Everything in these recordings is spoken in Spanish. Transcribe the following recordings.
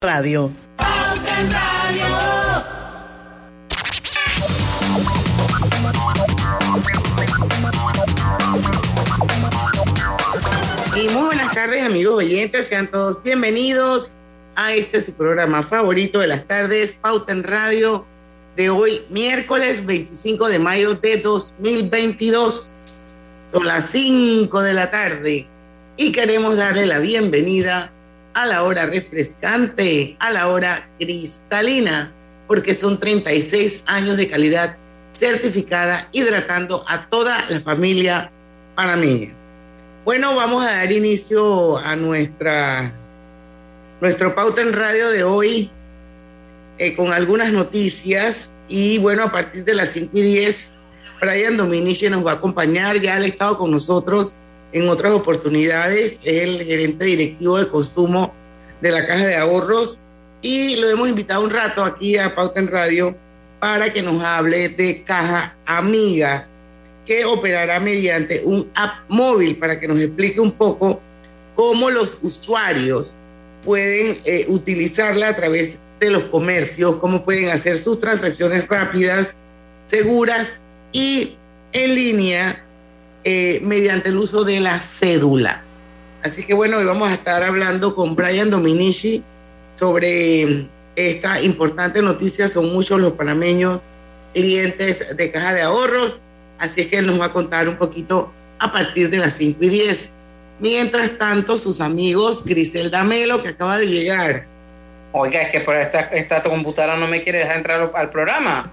Radio. Y muy buenas tardes amigos oyentes, sean todos bienvenidos a este su programa favorito de las tardes, Pauta en Radio, de hoy, miércoles 25 de mayo de 2022. Son las 5 de la tarde y queremos darle la bienvenida a la hora refrescante, a la hora cristalina, porque son 36 años de calidad certificada hidratando a toda la familia panameña. Bueno, vamos a dar inicio a nuestra nuestro pauta en radio de hoy eh, con algunas noticias y bueno, a partir de las 5 y 10, Brian Dominici nos va a acompañar, ya ha estado con nosotros en otras oportunidades, es el gerente directivo de consumo de la Caja de Ahorros y lo hemos invitado un rato aquí a Pauta en Radio para que nos hable de Caja Amiga, que operará mediante un app móvil para que nos explique un poco cómo los usuarios pueden eh, utilizarla a través de los comercios, cómo pueden hacer sus transacciones rápidas, seguras y en línea eh, mediante el uso de la cédula. Así que bueno, hoy vamos a estar hablando con Brian Dominici sobre esta importante noticia. Son muchos los panameños clientes de caja de ahorros Así es que él nos va a contar un poquito a partir de las 5 y 10. Mientras tanto, sus amigos, Griselda Melo, que acaba de llegar. Oiga, es que por esta, esta computadora no me quiere dejar entrar al programa.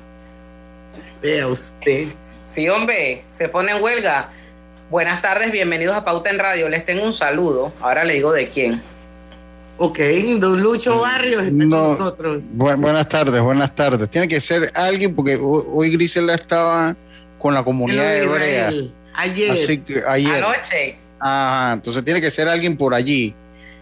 Vea usted. Sí, hombre, se pone en huelga. Buenas tardes, bienvenidos a Pauta en Radio. Les tengo un saludo. Ahora le digo de quién. Ok, don Lucho Barrios está con nosotros. buenas tardes, buenas tardes. Tiene que ser alguien, porque hoy Griselda estaba con la comunidad de hebrea. Ayer. Así que ayer. Anoche. Ah, entonces tiene que ser alguien por allí.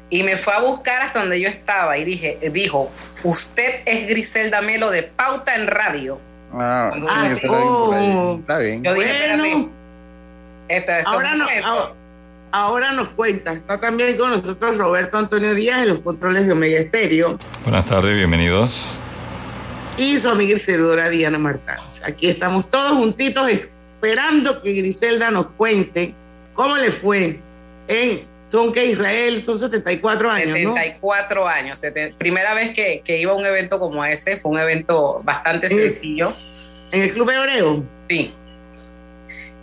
Y me fue a buscar hasta donde yo estaba y dije, dijo, usted es Griselda Melo de Pauta en Radio. Ah, ah oh. está bien. Yo dije, bueno, ahora, no, ahora, nos cuenta. Está también con nosotros Roberto Antonio Díaz en los controles de Omega Estéreo. Buenas tardes, bienvenidos y su amiga servidora Diana Martínez. Aquí estamos todos juntitos esperando que Griselda nos cuente cómo le fue en son que Israel son 74 años. 74 años. primera vez que, iba a un evento como ese, fue un evento bastante sencillo. ¿En el Club Hebreo? Sí.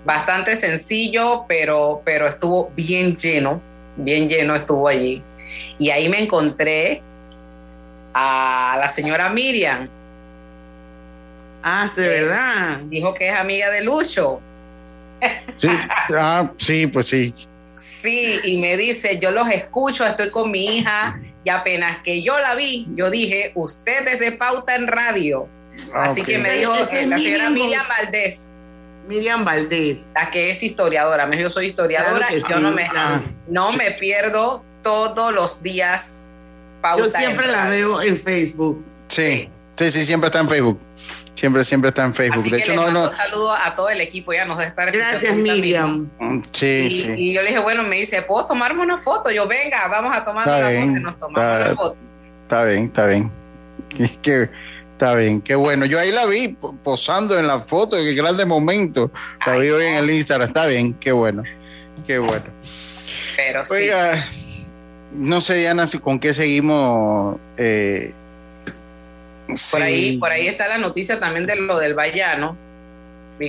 Bastante sencillo, pero, pero estuvo bien lleno, bien lleno estuvo allí. Y ahí me encontré a la señora Miriam, Ah, de verdad. Dijo que es amiga de Lucho. Sí, ah, sí, pues sí. Sí, y me dice, yo los escucho, estoy con mi hija, y apenas que yo la vi, yo dije, usted es de pauta en radio. Ah, Así que me dijo la señora Miriam Valdés. Miriam Valdés. La que es historiadora. Yo soy historiadora y yo no me, no me pierdo todos los días pauta. Yo siempre la veo en Facebook. Sí, sí, sí, siempre está en Facebook. Siempre, siempre está en Facebook. de hecho, no, no. Un saludo a todo el equipo, ya nos estar Gracias, Miriam. Mm, sí, y, sí. Y yo le dije, bueno, me dice, ¿puedo tomarme una foto? Yo, venga, vamos a tomar una foto. Nos tomamos está, una foto. Está bien, está bien. Que, está bien, qué bueno. Yo ahí la vi posando en la foto, qué grande momento. La vi hoy en el Instagram. Está bien, qué bueno. Qué bueno. Pero Oiga, no sé, Diana, con qué seguimos. Eh, por ahí, por ahí está la noticia también de lo del Vallano.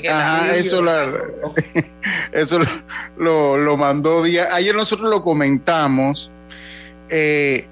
Ajá, eso, eso lo, lo, mandó día. Ayer nosotros lo comentamos. Eh,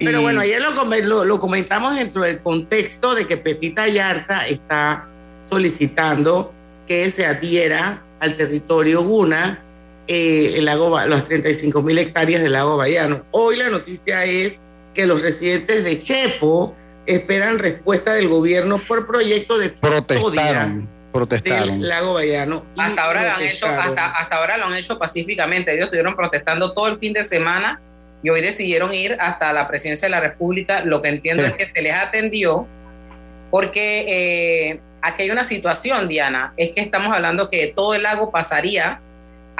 Pero bueno, ayer lo, lo, comentamos dentro del contexto de que Pepita Yarza está solicitando que se adhiera al territorio Guna eh, el lago, las 35 mil hectáreas del lago Bayano. Hoy la noticia es que los residentes de Chepo esperan respuesta del gobierno por proyecto de protestaron protestaron. del lago Bayano hasta ahora lo han hecho hasta, ahora lo han hecho pacíficamente. Ellos estuvieron protestando todo el fin de semana y hoy decidieron ir hasta la presidencia de la república lo que entiendo es que se les atendió porque eh, aquí hay una situación Diana es que estamos hablando que todo el lago pasaría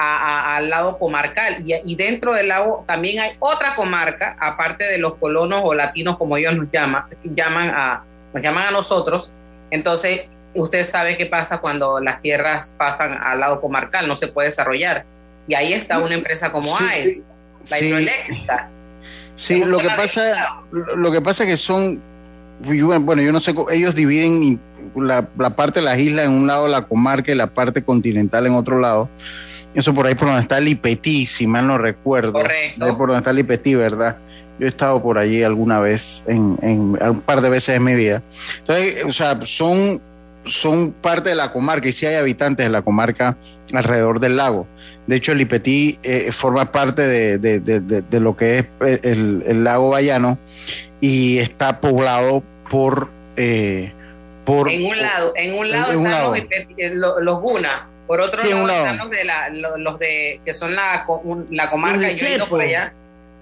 al lado comarcal. Y, dentro del lago también hay otra comarca, aparte de los colonos o latinos, como ellos nos llaman, llaman a, nos llaman a nosotros. Entonces, usted sabe qué pasa cuando las tierras pasan al lado comarcal, no se puede desarrollar. Y ahí está una empresa como AES, la hidroeléctrica. Sí, lo que pasa, lo que pasa es que son, bueno, yo no sé, ellos dividen la, parte de las islas en un lado, la comarca y la parte continental en otro lado. Eso por ahí por donde está el Ipetí, si mal no recuerdo. Correcto. por donde está el Ipetí, ¿verdad? Yo he estado por allí alguna vez, en, un par de veces en mi vida. Entonces, o sea, son, son parte de la comarca y sí hay habitantes de la comarca alrededor del lago. De hecho, el Ipetí eh, forma parte de, lo que es el, lago Bayano y está poblado por... Eh, por en un lado, en un lado están Los, Guna, por otro lado, están los de, la, los de que son la, la comarca, yo Chepo. por allá.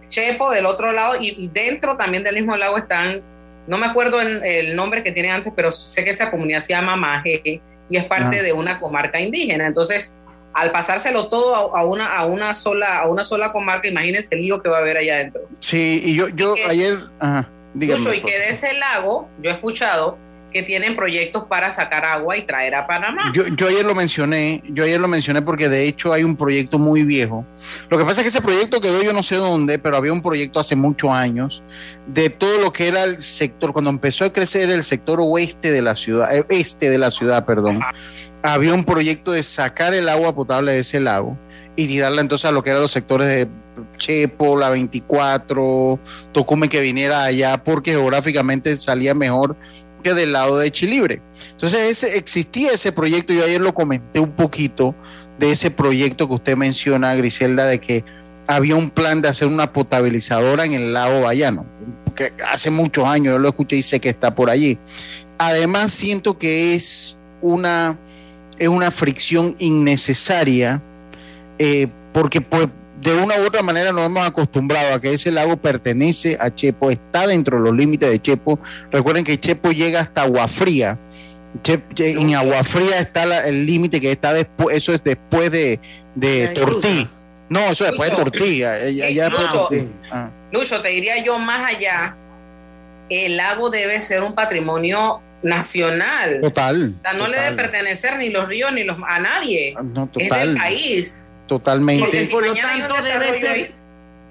Chepo del otro lado y, dentro también del mismo lago están, no me acuerdo el, nombre que tiene antes, pero sé que esa comunidad se llama Maje y es parte ah. de una comarca indígena. Entonces, al pasárselo todo a, una, a, una sola, a una sola comarca, imagínense el lío que va a haber allá adentro. Sí, y yo, yo ayer, ajá, dígame, y que de ese lago, yo he escuchado que tienen proyectos para sacar agua y traer a Panamá. Yo, yo ayer lo mencioné, yo ayer lo mencioné porque de hecho hay un proyecto muy viejo. Lo que pasa es que ese proyecto quedó yo no sé dónde, pero había un proyecto hace muchos años de todo lo que era el sector, cuando empezó a crecer el sector oeste de la ciudad, eh, este de la ciudad, perdón había un proyecto de sacar el agua potable de ese lago y tirarla entonces a lo que eran los sectores de Chepo, la 24, Tocume que viniera allá porque geográficamente salía mejor que del lado de Chilibre. Entonces ese, existía ese proyecto, yo ayer lo comenté un poquito de ese proyecto que usted menciona, Griselda, de que había un plan de hacer una potabilizadora en el lago Bayano, hace muchos años yo lo escuché y sé que está por allí. Además siento que es una es una fricción innecesaria eh, porque pues de una u otra manera nos hemos acostumbrado a que ese lago pertenece a Chepo, está dentro de los límites de Chepo. Recuerden que Chepo llega hasta Agua Fría. en Agua Fría está el límite que está después, eso es después de, de Tortí. No, eso es después de Tortí. Ah. Lucho, te diría yo más allá, el lago debe ser un patrimonio nacional. Total. O sea, no le debe pertenecer ni los ríos ni los a nadie. Ah, no, Es del país. Totalmente. por lo tanto debe ser,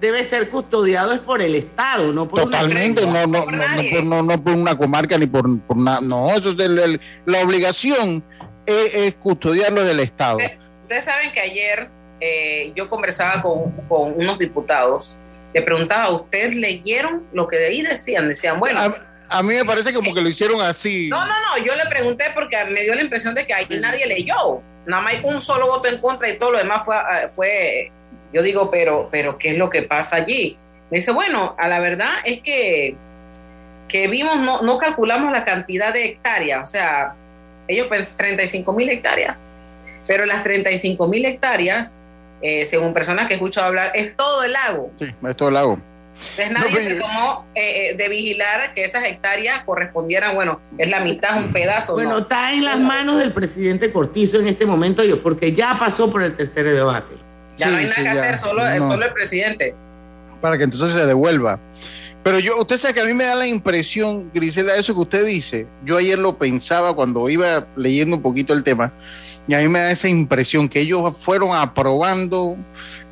debe ser custodiado es por el Estado, no por Totalmente, no, no, no, no, por, una comarca ni por, por nada. No, eso es la obligación es, custodiarlo del Estado. Ustedes, saben que ayer eh, yo conversaba con, con unos diputados le preguntaba, ¿ustedes leyeron lo que de ahí decían? Decían, bueno, a mí me parece como que lo hicieron así. No, no, no, yo le pregunté porque me dio la impresión de que ahí nadie leyó. Nada más hay un solo voto en contra y todo lo demás fue, ah, fue yo digo, pero, pero ¿qué es lo que pasa allí? Me dice, bueno, a la verdad es que, que vimos, no, no calculamos la cantidad de hectáreas, o sea, ellos pensan 35 mil hectáreas, pero las 35 mil hectáreas, eh, según personas que he escuchado hablar, es todo el lago. Sí, es todo el lago. Entonces nadie se tomó eh, eh, de vigilar que esas hectáreas correspondieran, bueno, es la mitad, un pedazo. Bueno, está en las manos del presidente Cortizo en este momento, porque ya pasó por el tercer debate. Ya no hay nada que hacer, solo, solo el presidente. Para que entonces se devuelva. Pero yo, usted sabe que a mí me da la impresión, Grisela, eso que usted dice. Yo ayer lo pensaba cuando iba leyendo un poquito el tema, y a mí me da esa impresión que ellos fueron aprobando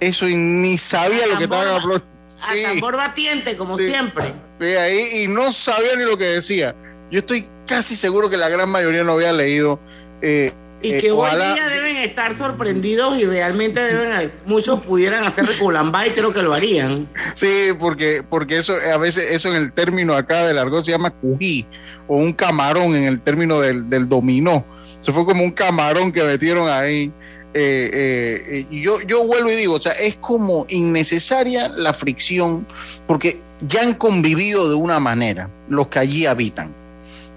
eso y ni sabía lo que estaban aprobando a tambor batiente, como siempre. ahí, y no sabía ni lo que decía. Yo estoy casi seguro que la gran mayoría no había leído. Eh, y que eh, hoy día deben estar sorprendidos y realmente deben, muchos pudieran hacer reculamba y creo que lo harían. Sí, porque, porque eso a veces, eso en el término acá del argot se llama cují, o un camarón en el término del, del dominó. Eso fue como un camarón que metieron ahí. Eh, eh, yo, yo vuelvo y digo, o sea, es como innecesaria la fricción, porque ya han convivido de una manera los que allí habitan,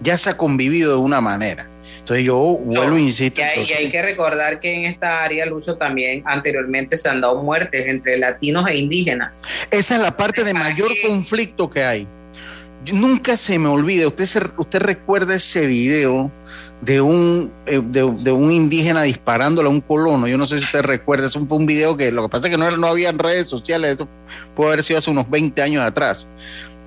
ya se ha convivido de una manera. Entonces yo vuelvo e insisto. Y hay, que recordar que en esta área, Lucho, también anteriormente se han dado muertes entre latinos e indígenas. Esa es la parte de mayor conflicto que hay. Nunca se me olvide, usted, usted recuerda ese video de un, eh, de, un indígena disparándole a un colono. Yo no sé si usted recuerda, es un, un video que lo que pasa es que no, no había redes sociales, eso puede haber sido hace unos 20 años atrás.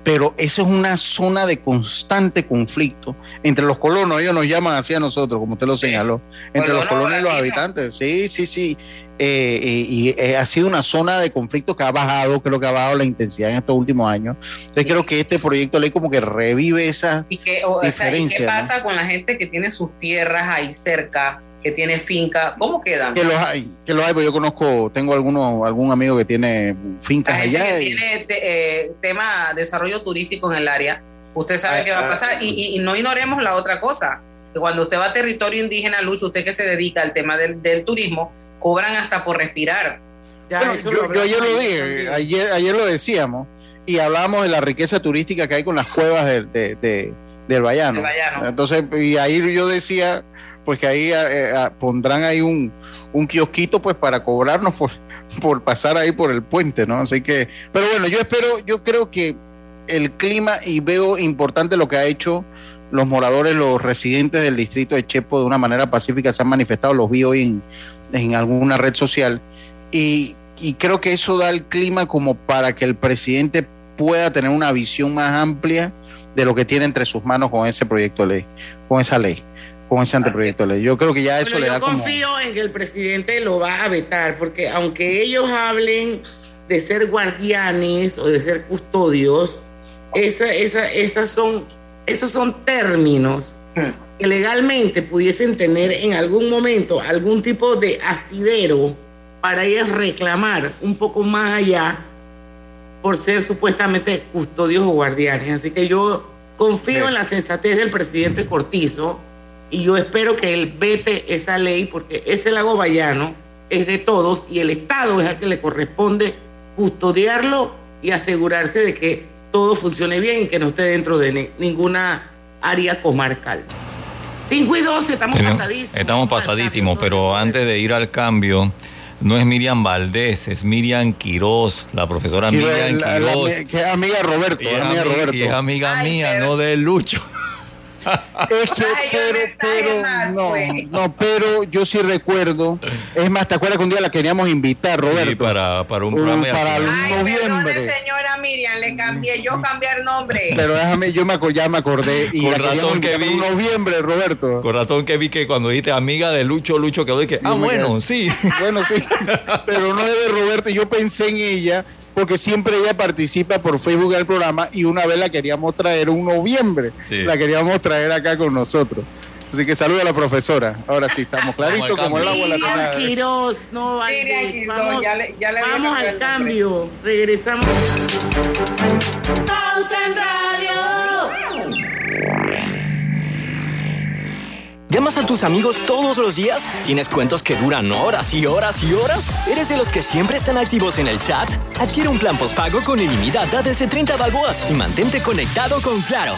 Pero eso es una zona de constante conflicto entre los colonos, ellos nos llaman así a nosotros, como usted lo señaló, entre los colonos y los habitantes. Sí, sí, sí. Eh, eh, y eh, ha sido una zona de conflicto que ha bajado, creo que ha bajado la intensidad en estos últimos años. Entonces creo que este proyecto de ley como que revive esa ¿Y qué, o, qué pasa con la gente que tiene sus tierras ahí cerca? Que tiene finca, ¿cómo quedan? Que los hay, que los hay, pues yo conozco, tengo alguno, algún amigo que tiene fincas allá. Que tiene tema desarrollo turístico en el área, usted sabe ah, qué va a ah, pasar. y, no ignoremos la otra cosa, que cuando usted va a territorio indígena, Luz, usted que se dedica al tema del, del turismo, cobran hasta por respirar. yo, ayer lo dije, ayer, ayer lo decíamos, y hablábamos de la riqueza turística que hay con las cuevas del, de, del Bayano. Entonces, y ahí yo decía, pues que ahí eh, eh, pondrán ahí un, un kiosquito pues para cobrarnos por, por pasar ahí por el puente, ¿no? Así que, pero bueno, yo espero, yo creo que el clima y veo importante lo que ha hecho los moradores, los residentes del distrito de Chepo de una manera pacífica se han manifestado, los vi hoy en, en alguna red social. Y, creo que eso da el clima como para que el presidente pueda tener una visión más amplia de lo que tiene entre sus manos con ese proyecto de ley, con esa ley, con ese anteproyecto de ley. Yo creo que ya eso le da como... Yo confío en que el presidente lo va a vetar, porque aunque ellos hablen de ser guardianes o de ser custodios, esa, esa, esas son, esos son términos hmm que legalmente pudiesen tener en algún momento algún tipo de asidero para ellas reclamar un poco más allá por ser supuestamente custodios o guardianes. Así que yo confío en la sensatez del presidente Cortizo y yo espero que él vete esa ley porque ese lago Bayano es de todos y el Estado es al que le corresponde custodiarlo y asegurarse de que todo funcione bien y que no esté dentro de ninguna área comarcal. 5 y 12, estamos pasadísimos. Estamos pasadísimos, pero antes de ir al cambio, no es Miriam Valdés, es Miriam Quiroz, la profesora Miriam Quiroz. que es amiga Roberto. Y es, amiga, Roberto. Y es amiga mía, no de Lucho. Es que, pero, pero, no, pues. no, pero yo sí recuerdo. Es más, ¿te acuerdas que un día la queríamos invitar, Roberto? Sí, para, para un programa. para noviembre. señora Miriam, le cambié, yo cambié el nombre. Pero déjame, yo me, ya me acordé. Y con razón que vi. En noviembre, Roberto. Con razón que vi que cuando dijiste amiga de Lucho, Lucho quedó y que, ah, bueno, sí. Bueno, sí. pero no es de Roberto. Yo pensé en ella porque siempre ella participa por Facebook del programa y una vez la queríamos traer un noviembre, la queríamos traer acá con nosotros. Así que saluda a la profesora. Ahora sí, estamos claritos como el agua la tenga. Quiroz, no Vamos, ya le, ya le vamos al cambio. Regresamos. ¿Llamas a tus amigos todos los días? ¿Tienes cuentos que duran horas y horas y horas? ¿Eres de los que siempre están activos en el chat? Adquiere un plan postpago con ilimitada desde 30 balboas y mantente conectado con Claro.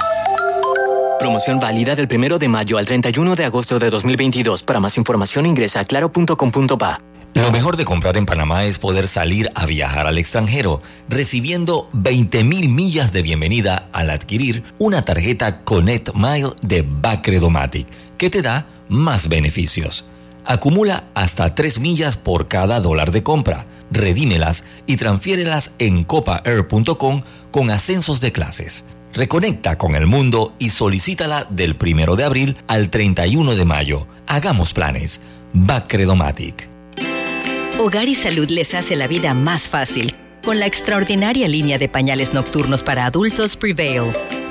Promoción válida del 1 de mayo al 31 de agosto de 2022. Para más información ingresa a claro.com.pa. Lo mejor de comprar en Panamá es poder salir a viajar al extranjero, recibiendo 20 mil millas de bienvenida al adquirir una tarjeta Connect Mile de Bacredomatic que te da más beneficios. Acumula hasta 3 millas por cada dólar de compra. Redímelas y transfiérelas en copaair.com con ascensos de clases. Reconecta con el mundo y solicítala del 1 de abril al 31 de mayo. Hagamos planes. Bacredomatic. Hogar y Salud les hace la vida más fácil con la extraordinaria línea de pañales nocturnos para adultos Prevail.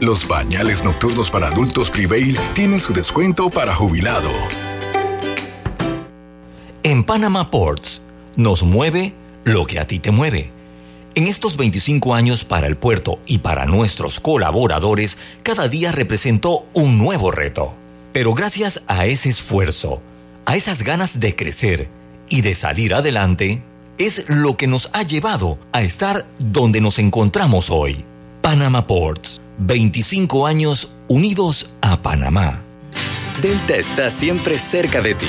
Los bañales nocturnos para adultos Prevail tienen su descuento para jubilado. En Panama Ports nos mueve lo que a ti te mueve. En estos 25 años para el puerto y para nuestros colaboradores, cada día representó un nuevo reto Pero gracias a ese esfuerzo, a esas ganas de crecer y de salir adelante, es lo que nos ha llevado a estar donde nos encontramos hoy. Panama Ports, 25 años unidos a Panamá. Delta está siempre cerca de ti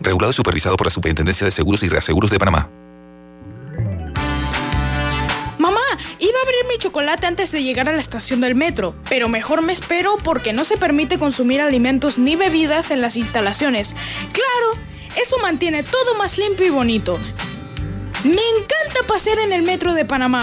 regulado y supervisado por la Superintendencia de Seguros y Reaseguros de Panamá. Mamá, iba a abrir mi chocolate antes de llegar a la estación del metro, pero mejor me espero porque no se permite consumir alimentos ni bebidas en las instalaciones. Claro, eso mantiene todo más limpio y bonito. Me encanta pasear en el metro de Panamá.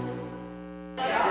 Yeah.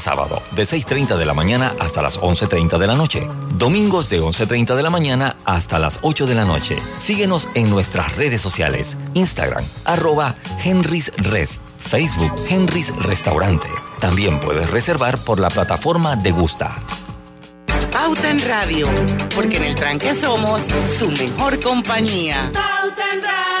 sábado, de 6.30 de la mañana hasta las 11.30 de la noche. Domingos de 11.30 de la mañana hasta las 8 de la noche. Síguenos en nuestras redes sociales. Instagram, arroba Henry's Rest. Facebook, Henry's Restaurante. También puedes reservar por la plataforma de Gusta. Pauta en Radio, porque en el tranque somos su mejor compañía. Pauta en Radio.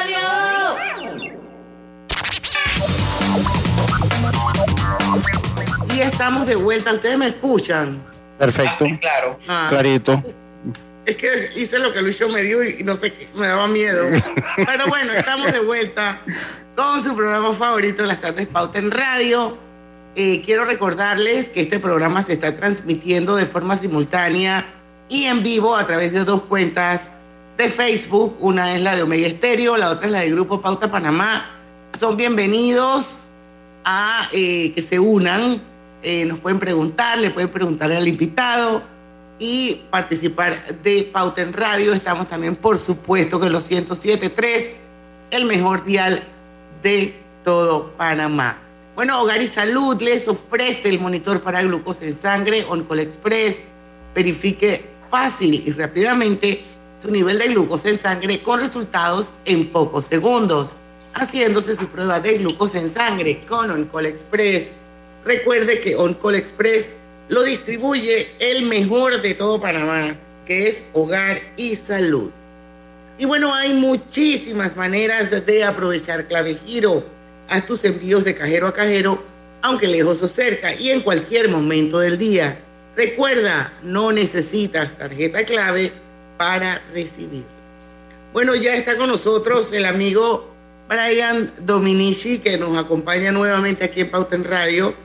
Y estamos de vuelta. ¿Ustedes me escuchan? Perfecto. Ah, claro. Ah. Clarito. Es que hice lo que Luis me dio y no sé qué, me daba miedo. Pero bueno, estamos de vuelta con su programa favorito de las tardes Pauta en Radio. Eh, quiero recordarles que este programa se está transmitiendo de forma simultánea y en vivo a través de dos cuentas de Facebook. Una es la de Omega Estéreo, la otra es la del Grupo Pauta Panamá. Son bienvenidos a eh, que se unan. Eh, nos pueden preguntar, le pueden preguntar al invitado y participar de Pauta en Radio. Estamos también, por supuesto, con los 107.3, el mejor dial de todo Panamá. Bueno, Hogar y Salud les ofrece el monitor para glucosa en sangre Oncol Express. Verifique fácil y rápidamente su nivel de glucosa en sangre con resultados en pocos segundos, haciéndose su prueba de glucosa en sangre con Oncol Express. Recuerde que Oncol Express lo distribuye el mejor de todo Panamá, que es Hogar y Salud. Y bueno, hay muchísimas maneras de aprovechar Clave Giro. Haz tus envíos de cajero a cajero, aunque lejos o cerca, y en cualquier momento del día. Recuerda, no necesitas tarjeta clave para recibir. Bueno, ya está con nosotros el amigo Brian Dominici, que nos acompaña nuevamente aquí en Pauta en Radio.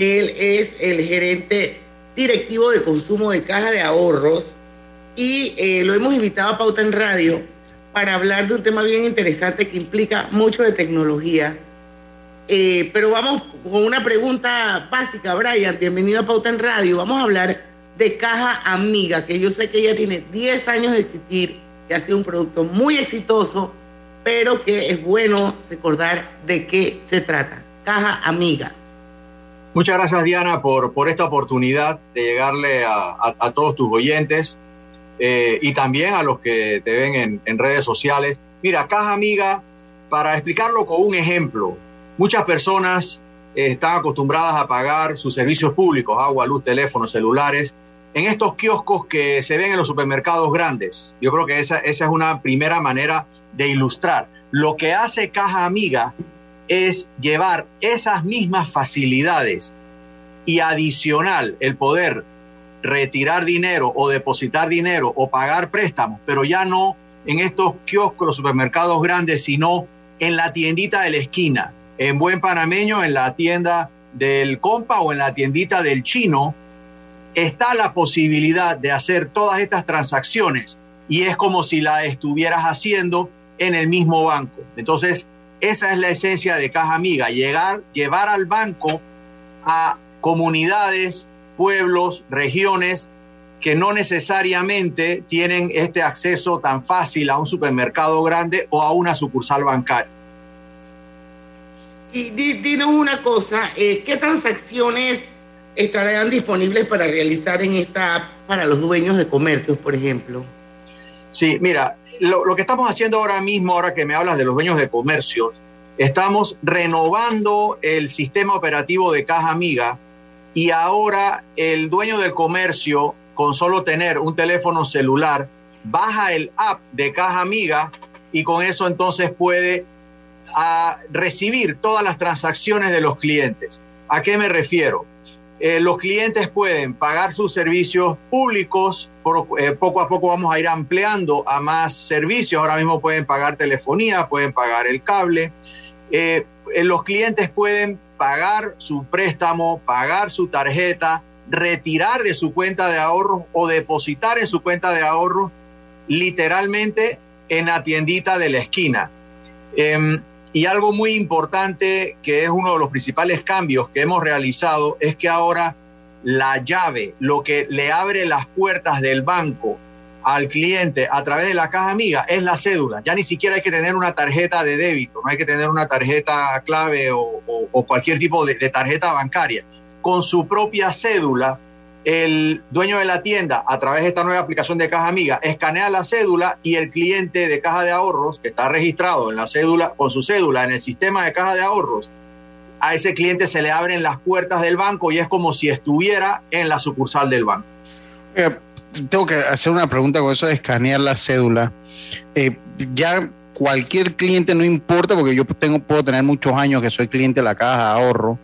Él es el gerente directivo de consumo de caja de ahorros y eh, lo hemos invitado a Pauta en Radio para hablar de un tema bien interesante que implica mucho de tecnología. Eh, pero vamos con una pregunta básica, Brian. Bienvenido a Pauta en Radio. Vamos a hablar de Caja Amiga, que yo sé que ella tiene 10 años de existir, que ha sido un producto muy exitoso, pero que es bueno recordar de qué se trata. Caja Amiga. Muchas gracias Diana por, por esta oportunidad de llegarle a, todos tus oyentes eh, y también a los que te ven en, redes sociales. Mira, Caja Amiga, para explicarlo con un ejemplo, muchas personas están acostumbradas a pagar sus servicios públicos, agua, luz, teléfonos, celulares, en estos kioscos que se ven en los supermercados grandes. Yo creo que esa, esa es una primera manera de ilustrar. Lo que hace Caja Amiga es llevar esas mismas facilidades y adicional el poder retirar dinero o depositar dinero o pagar préstamos, pero ya no en estos kioscos, supermercados grandes, sino en la tiendita de la esquina, en buen panameño, en la tienda del compa o en la tiendita del chino, está la posibilidad de hacer todas estas transacciones y es como si la estuvieras haciendo en el mismo banco. Entonces, esa es la esencia de Caja Amiga, llegar, llevar al banco a comunidades, pueblos, regiones que no necesariamente tienen este acceso tan fácil a un supermercado grande o a una sucursal bancaria. Y dinos una cosa, eh, ¿qué transacciones estarán disponibles para realizar en esta app para los dueños de comercios, por ejemplo? Sí, mira, lo, que estamos haciendo ahora mismo, ahora que me hablas de los dueños de comercios, estamos renovando el sistema operativo de Caja Amiga y ahora el dueño del comercio, con solo tener un teléfono celular, baja el app de Caja Amiga y con eso entonces puede ah, recibir todas las transacciones de los clientes. ¿A qué me refiero? Eh, los clientes pueden pagar sus servicios públicos, eh, poco a poco vamos a ir ampliando a más servicios, ahora mismo pueden pagar telefonía, pueden pagar el cable, eh, los clientes pueden pagar su préstamo, pagar su tarjeta, retirar de su cuenta de ahorros o depositar en su cuenta de ahorros literalmente en la tiendita de la esquina. Em, y algo muy importante, que es uno de los principales cambios que hemos realizado, es que ahora la llave, lo que le abre las puertas del banco al cliente a través de la caja amiga es la cédula. Ya ni siquiera hay que tener una tarjeta de débito, no hay que tener una tarjeta clave o, cualquier tipo de tarjeta bancaria. Con su propia cédula, el dueño de la tienda, a través de esta nueva aplicación de Caja Amiga, escanea la cédula y el cliente de Caja de Ahorros, que está registrado en la cédula, con su cédula en el sistema de Caja de Ahorros, a ese cliente se le abren las puertas del banco y es como si estuviera en la sucursal del banco. Eh, tengo que hacer una pregunta con eso de escanear la cédula. Eh, ya cualquier cliente, no importa, porque yo tengo, puedo tener muchos años que soy cliente de la Caja de Ahorro,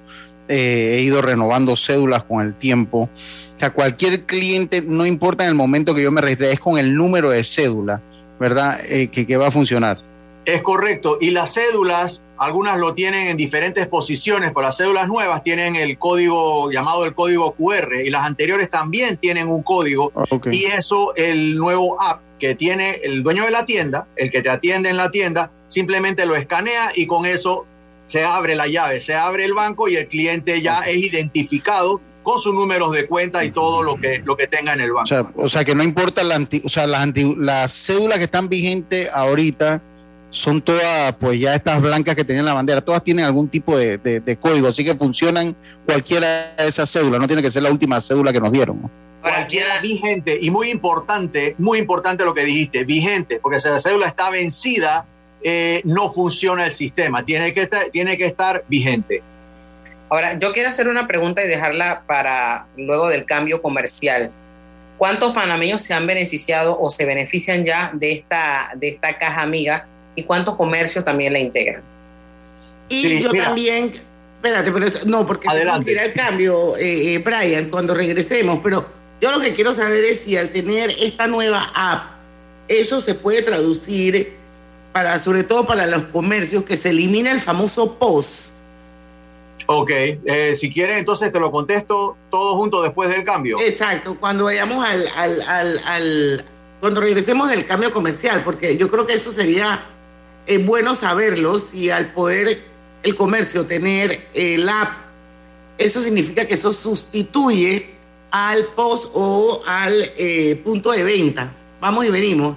eh, he ido renovando cédulas con el tiempo o sea, cualquier cliente, no importa en el momento que yo me registre, es con el número de cédula, ¿verdad? Que, va a funcionar. Es correcto. Y las cédulas, algunas lo tienen en diferentes posiciones, pero las cédulas nuevas tienen el código llamado el código QR y las anteriores también tienen un código. Ah, y eso, el nuevo app que tiene el dueño de la tienda, el que te atiende en la tienda, simplemente lo escanea y con eso se abre la llave, se abre el banco y el cliente ya es identificado con sus números de cuenta y todo lo que, lo que tenga en el banco. O sea, que no importa la o sea, las, las cédulas que están vigentes ahorita son todas, pues ya estas blancas que tenían la bandera, todas tienen algún tipo de, código, así que funcionan cualquiera de esas cédulas, no tiene que ser la última cédula que nos dieron. Cualquiera vigente y muy importante, muy importante lo que dijiste, vigente, porque si la cédula está vencida, eh, no funciona el sistema, tiene que, estar, tiene que estar vigente. Ahora, yo quiero hacer una pregunta y dejarla para luego del cambio comercial. ¿Cuántos panameños se han beneficiado o se benefician ya de esta, de esta caja amiga y cuántos comercios también la integran? Y yo también, espérate, pero no, porque tengo que ir al cambio, eh, eh, Brian, cuando regresemos, pero yo lo que quiero saber es si al tener esta nueva app eso se puede traducir para, sobre todo para los comercios, que se elimina el famoso POS. Ok, eh, si quieres entonces te lo contesto todo junto después del cambio. Exacto, cuando vayamos al, al, al, al cuando regresemos del cambio comercial, porque yo creo que eso sería eh, bueno saberlo, si al poder el comercio tener el app, eso significa que eso sustituye al POS o al eh, punto de venta. Vamos y venimos.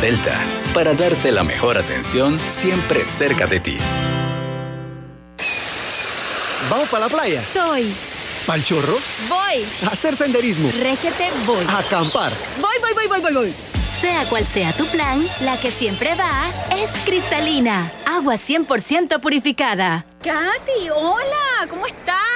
Delta, para darte la mejor atención siempre cerca de ti. ¿Vamos para la playa? Soy. ¿Pal chorro? Voy. A hacer senderismo. Régete, voy. A acampar. Voy, voy, voy, voy, voy, voy. Sea cual sea tu plan, la que siempre va es cristalina. Agua 100% purificada. Katy, hola, ¿cómo estás?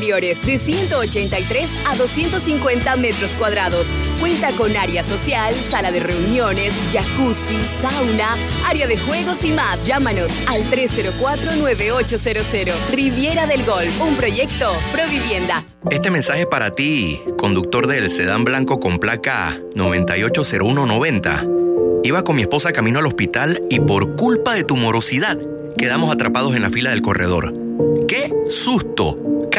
de 183 a 250 metros cuadrados. Cuenta con área social, sala de reuniones, jacuzzi, sauna, área de juegos y más. Llámanos al 304-9800. Riviera del Golf, un proyecto Provivienda. Este mensaje es para ti, conductor del sedán blanco con placa 980190. Iba con mi esposa camino al hospital y por culpa de tu morosidad quedamos atrapados en la fila del corredor. ¡Qué susto!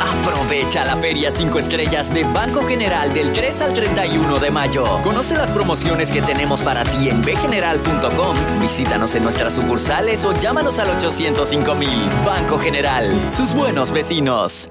Aprovecha la Feria 5 Estrellas de Banco General del 3 al 31 de mayo. Conoce las promociones que tenemos para ti en bgeneral.com. Visítanos en nuestras sucursales o llámanos al 805 mil. Banco General, sus buenos vecinos.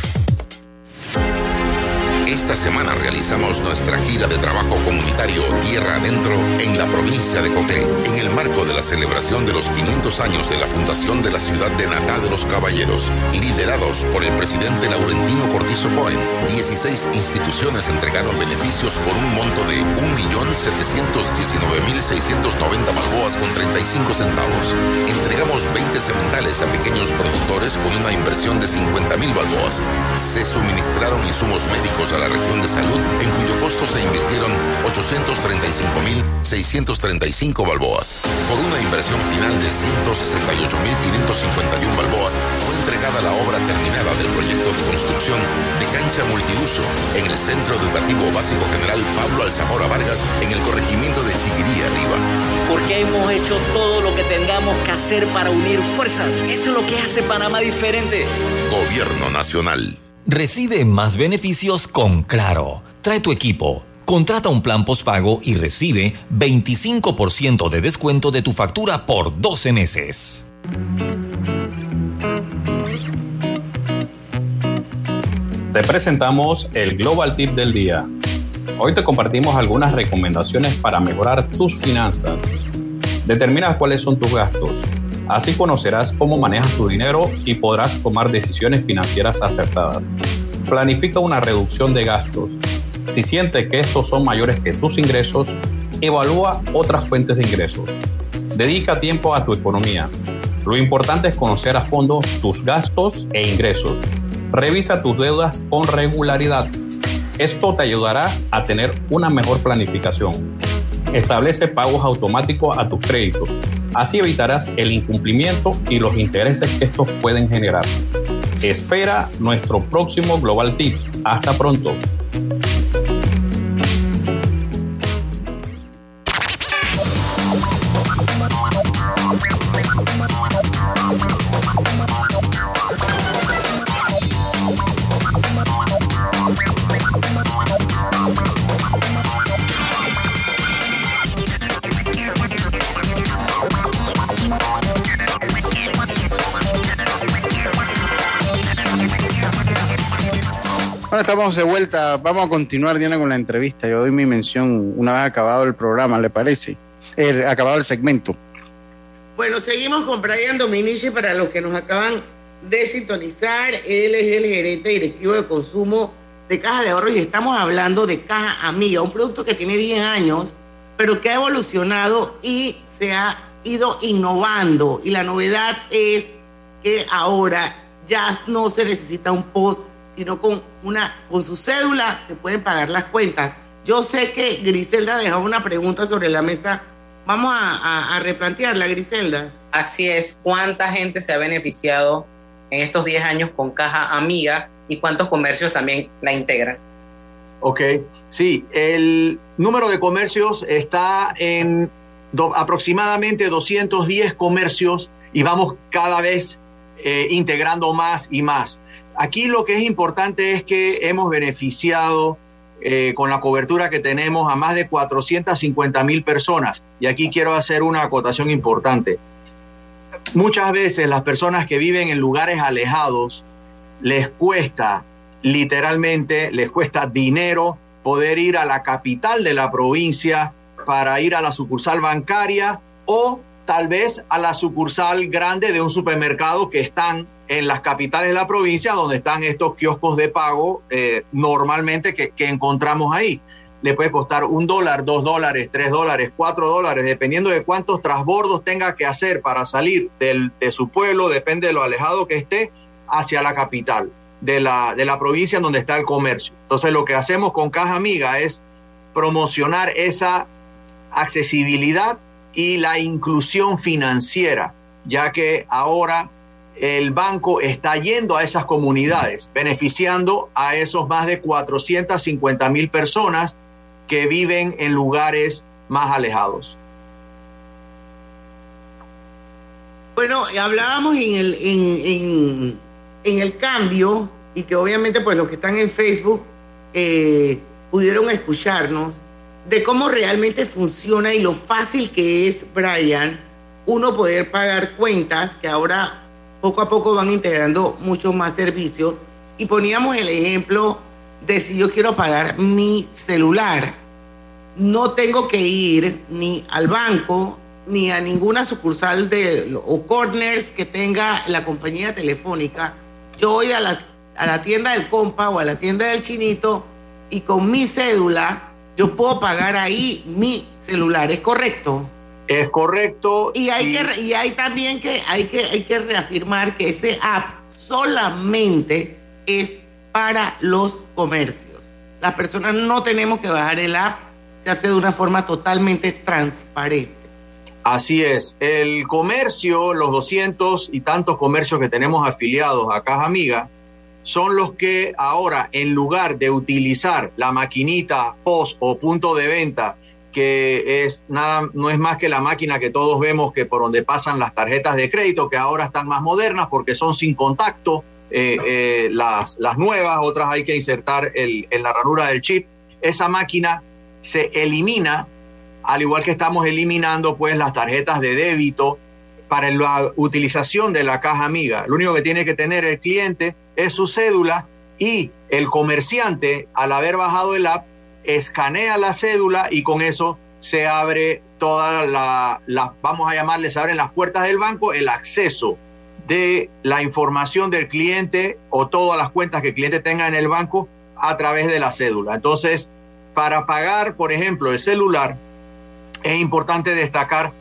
Esta semana realizamos nuestra gira de trabajo comunitario Tierra Adentro en la provincia de Coclé, en el marco de la celebración de los 500 años de la fundación de la ciudad de Natal de los Caballeros, liderados por el presidente Laurentino Cortizo Cohen. 16 instituciones entregaron beneficios por un monto de 1.719.690 balboas con 35 centavos. Entregamos 20 sementales a pequeños productores con una inversión de 50.000 balboas. Se suministraron insumos médicos a la región de salud, en cuyo costo se invirtieron 835.635 balboas. Por una inversión final de 168.551 balboas, fue entregada la obra terminada del proyecto de construcción de cancha multiuso en el Centro Educativo Básico General Pablo Alzamora Vargas, en el corregimiento de Chiguiría Arriba. Porque hemos hecho todo lo que tengamos que hacer para unir fuerzas. Eso es lo que hace Panamá diferente. Gobierno Nacional. Recibe más beneficios con Claro. Trae tu equipo Contrata un plan postpago y recibe 25% de descuento de tu factura por 12 meses. Te presentamos el Global Tip del día. Hoy te compartimos algunas recomendaciones para mejorar tus finanzas. Determina cuáles son tus gastos. Así conocerás cómo manejas tu dinero y podrás tomar decisiones financieras acertadas. Planifica una reducción de gastos. Si sientes que estos son mayores que tus ingresos, evalúa otras fuentes de ingresos. Dedica tiempo a tu economía. Lo importante es conocer a fondo tus gastos e ingresos Revisa tus deudas con regularidad. Esto te ayudará a tener una mejor planificación. Establece pagos automáticos a tus créditos. Así evitarás el incumplimiento y los intereses que estos pueden generar. Espera nuestro próximo Global Tip. Hasta pronto. Estamos de vuelta. Vamos a continuar, Diana, con la entrevista. Yo doy mi mención una vez acabado el programa, ¿le parece? Eh, acabado el segmento. Bueno, seguimos con Brian Dominici para los que nos acaban de sintonizar. Él es el gerente directivo de consumo de Caja de Ahorros y estamos hablando de Caja Amiga, un producto que tiene 10 años, pero que ha evolucionado y se ha ido innovando. Y la novedad es que ahora ya no se necesita un post sino con, una, con su cédula se pueden pagar las cuentas. Yo sé que Griselda dejó una pregunta sobre la mesa. Vamos a, a, replantearla, Griselda. Así es. ¿Cuánta gente se ha beneficiado en estos 10 años con Caja Amiga y cuántos comercios también la integran? Ok, sí, el número de comercios está en aproximadamente 210 comercios y vamos cada vez eh, integrando más y más. Aquí lo que es importante es que hemos beneficiado eh, con la cobertura que tenemos a más de 450 mil personas. Y aquí quiero hacer una acotación importante. Muchas veces las personas que viven en lugares alejados les cuesta, literalmente, les cuesta dinero poder ir a la capital de la provincia para ir a la sucursal bancaria o tal vez a la sucursal grande de un supermercado que están en las capitales de la provincia, donde están estos kioscos de pago eh, normalmente que, encontramos ahí. Le puede costar un dólar, dos dólares, tres dólares, cuatro dólares, dependiendo de cuántos transbordos tenga que hacer para salir de su pueblo, depende de lo alejado que esté, hacia la capital de la, de la provincia donde está el comercio. Entonces lo que hacemos con Caja Amiga es promocionar esa accesibilidad y la inclusión financiera, ya que ahora el banco está yendo a esas comunidades, beneficiando a esos más de 450 mil personas que viven en lugares más alejados. Bueno, hablábamos en el, cambio y que obviamente pues los que están en Facebook eh, pudieron escucharnos de cómo realmente funciona y lo fácil que es, Brian, uno poder pagar cuentas que ahora poco a poco van integrando muchos más servicios y poníamos el ejemplo de si yo quiero pagar mi celular, no tengo que ir ni al banco ni a ninguna sucursal de o corners que tenga la compañía telefónica. Yo voy a la, a la tienda del compa o a la tienda del chinito y con mi cédula yo puedo pagar ahí mi celular, ¿es correcto? Es correcto. Y hay, que, y hay también que hay, que hay que reafirmar que ese app solamente es para los comercios. Las personas no tenemos que bajar el app, se hace de una forma totalmente transparente. Así es, el comercio, los 200 y tantos comercios que tenemos afiliados a Caja Amiga, son los que ahora, en lugar de utilizar la maquinita post o punto de venta que es nada, no es más que la máquina que todos vemos que por donde pasan las tarjetas de crédito, que ahora están más modernas porque son sin contacto, eh, eh, las, las nuevas, otras hay que insertar el, en la ranura del chip. Esa máquina se elimina, al igual que estamos eliminando pues las tarjetas de débito para la utilización de la caja amiga. Lo único que tiene que tener el cliente es su cédula y el comerciante, al haber bajado el app, escanea la cédula y con eso se abre toda la, la, vamos a llamarle, se abren las puertas del banco, el acceso de la información del cliente o todas las cuentas que el cliente tenga en el banco a través de la cédula. Entonces, para pagar, por ejemplo, el celular, es importante destacar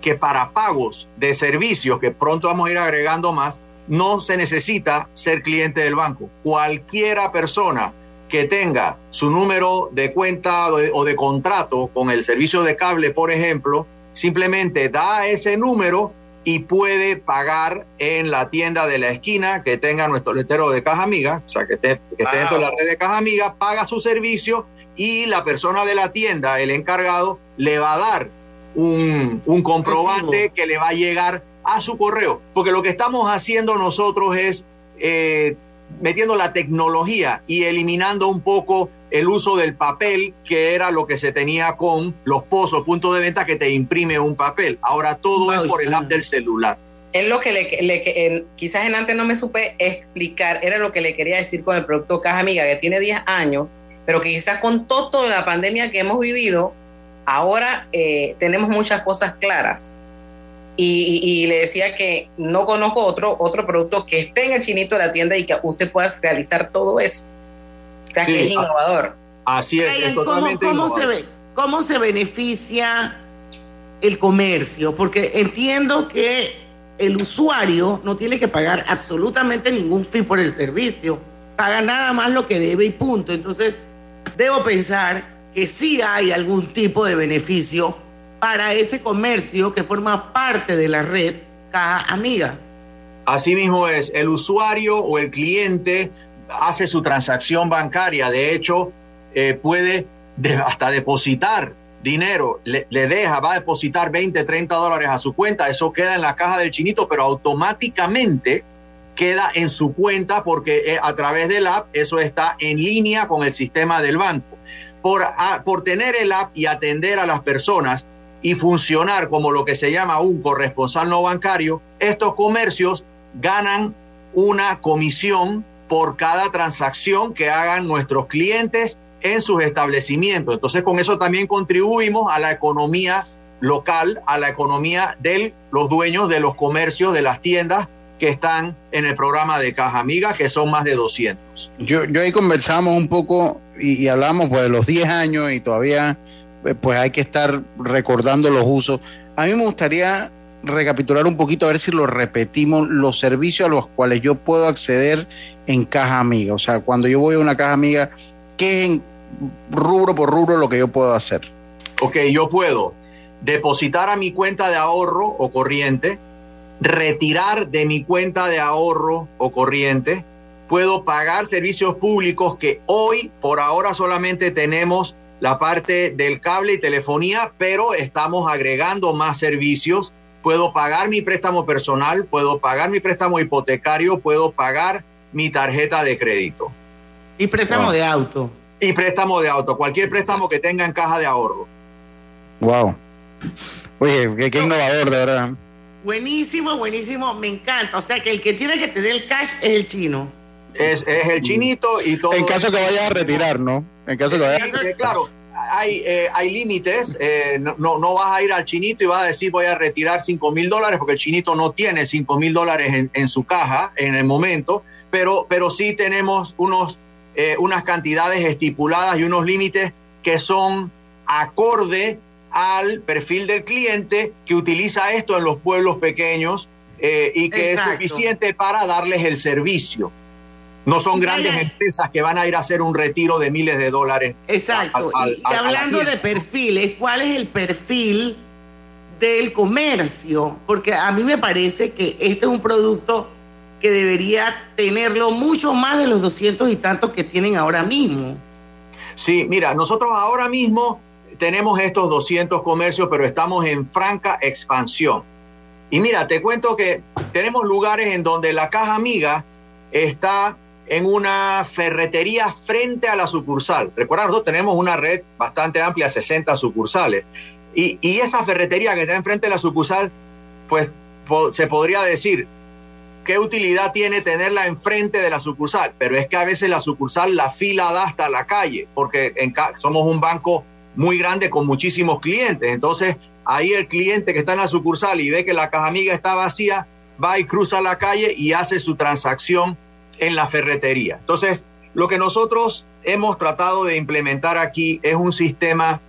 que para pagos de servicios, que pronto vamos a ir agregando más, no se necesita ser cliente del banco. Cualquiera persona que tenga su número de cuenta o de, o de, contrato con el servicio de cable, por ejemplo, simplemente da ese número y puede pagar en la tienda de la esquina que tenga nuestro letrero de Caja Amiga, o sea, que esté, que esté dentro de la red de Caja Amiga, paga su servicio y la persona de la tienda, el encargado, le va a dar un, un comprobante Recibo. que le va a llegar a su correo. Porque lo que estamos haciendo nosotros es eh, metiendo la tecnología y eliminando un poco el uso del papel, que era lo que se tenía con los pozos, puntos de venta que te imprime un papel. Ahora todo es por el app del celular. Es lo que le, quizás en antes no me supe explicar, era lo que le quería decir con el producto Caja Amiga, que tiene 10 años, pero que quizás con todo la pandemia que hemos vivido, ahora eh, tenemos muchas cosas claras. Y, y, le decía que no conozco otro, otro producto que esté en el chinito de la tienda y que usted pueda realizar todo eso. O sea, sí, que es innovador. Así es, Brian, es totalmente ¿cómo, cómo, se ve, ¿Cómo se beneficia el comercio? Porque entiendo que el usuario no tiene que pagar absolutamente ningún fee por el servicio. Paga nada más lo que debe y punto. Entonces, debo pensar que sí hay algún tipo de beneficio para ese comercio que forma parte de la red Caja Amiga. Así mismo es, el usuario o el cliente hace su transacción bancaria, de hecho eh, puede de, hasta depositar dinero, le, deja, va a depositar 20, 30 dólares a su cuenta, eso queda en la caja del chinito, pero automáticamente queda en su cuenta porque eh, a través del app eso está en línea con el sistema del banco. Por, a, por tener el app y atender a las personas, y funcionar como lo que se llama un corresponsal no bancario, estos comercios ganan una comisión por cada transacción que hagan nuestros clientes en sus establecimientos. Entonces con eso también contribuimos a la economía local, a la economía de los dueños de los comercios, de las tiendas que están en el programa de Caja Amiga, que son más de 200. Yo, yo ahí conversamos un poco y, y hablamos pues, de los 10 años y todavía pues hay que estar recordando los usos. A mí me gustaría recapitular un poquito, a ver si lo repetimos, los servicios a los cuales yo puedo acceder en caja amiga. O sea, cuando yo voy a una caja amiga, ¿qué es en rubro por rubro lo que yo puedo hacer? Ok, yo puedo depositar a mi cuenta de ahorro o corriente, retirar de mi cuenta de ahorro o corriente, puedo pagar servicios públicos que hoy, por ahora, solamente tenemos la parte del cable y telefonía, pero estamos agregando más servicios. Puedo pagar mi préstamo personal, puedo pagar mi préstamo hipotecario, puedo pagar mi tarjeta de crédito. Y préstamo wow. de auto. Y préstamo de auto, cualquier préstamo que tenga en caja de ahorro. Wow. Oye, qué, qué innovador, de verdad. Buenísimo, buenísimo, me encanta. O sea que el que tiene que tener el cash es el chino. Es, es el chinito y todo. En caso que vaya a retirar, ¿no? En caso. Sí, claro, hay, eh, hay límites. Eh, no, no vas a ir al chinito y vas a decir voy a retirar 5 mil dólares porque el chinito no tiene 5 mil dólares en, en, su caja en el momento, pero, pero sí tenemos unos, eh, unas cantidades estipuladas y unos límites que son acorde al perfil del cliente que utiliza esto en los pueblos pequeños y que Exacto. es suficiente para darles el servicio. No son grandes empresas que van a ir a hacer un retiro de miles de dólares. Exacto. A, a, y, y hablando de perfiles, ¿cuál es el perfil del comercio? Porque a mí me parece que este es un producto que debería tenerlo mucho más de los 200 y tantos que tienen ahora mismo. Sí, mira, nosotros ahora mismo tenemos estos 200 comercios, pero estamos en franca expansión. Y mira, te cuento que tenemos lugares en donde la caja amiga está en una ferretería frente a la sucursal. Recuerda, nosotros tenemos una red bastante amplia, 60 sucursales. Y, y esa ferretería que está enfrente de la sucursal, pues se podría decir, ¿qué utilidad tiene tenerla enfrente de la sucursal? Pero es que a veces la sucursal, la fila da hasta la calle, porque somos un banco muy grande con muchísimos clientes. Entonces, ahí el cliente que está en la sucursal y ve que la caja amiga está vacía, va y cruza la calle y hace su transacción en la ferretería. Entonces, lo que nosotros hemos tratado de implementar aquí es un sistema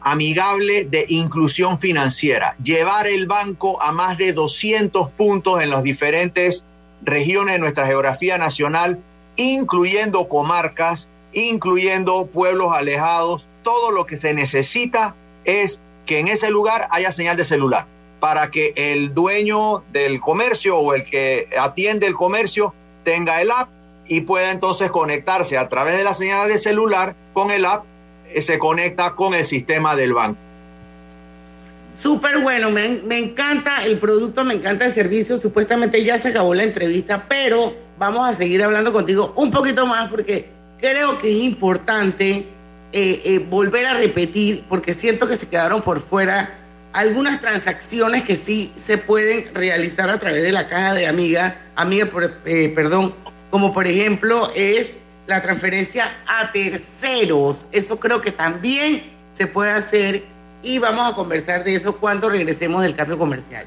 amigable de inclusión financiera, llevar el banco a más de 200 puntos en las diferentes regiones de nuestra geografía nacional, incluyendo comarcas, incluyendo pueblos alejados. Todo lo que se necesita es que en ese lugar haya señal de celular para que el dueño del comercio o el que atiende el comercio tenga el app y pueda entonces conectarse a través de la señal de celular con el app, eh, se conecta con el sistema del banco. Súper bueno, me, me encanta el producto, me encanta el servicio. Supuestamente ya se acabó la entrevista, pero vamos a seguir hablando contigo un poquito más porque creo que es importante eh, eh, volver a repetir, porque siento que se quedaron por fuera algunas transacciones que sí se pueden realizar a través de la caja de amiga, amiga, eh, perdón, como por ejemplo es la transferencia a terceros. Eso creo que también se puede hacer y vamos a conversar de eso cuando regresemos del cambio comercial.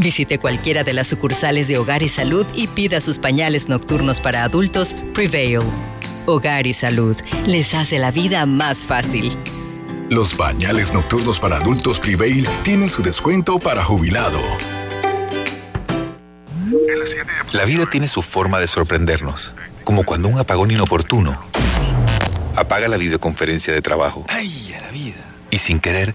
Visite cualquiera de las sucursales de Hogar y Salud y pida sus pañales nocturnos para adultos Prevail. Hogar y Salud les hace la vida más fácil. Los pañales nocturnos para adultos Prevail tienen su descuento para jubilado. La vida tiene su forma de sorprendernos, como cuando un apagón inoportuno apaga la videoconferencia de trabajo. ¡Ay, a la vida! Y sin querer,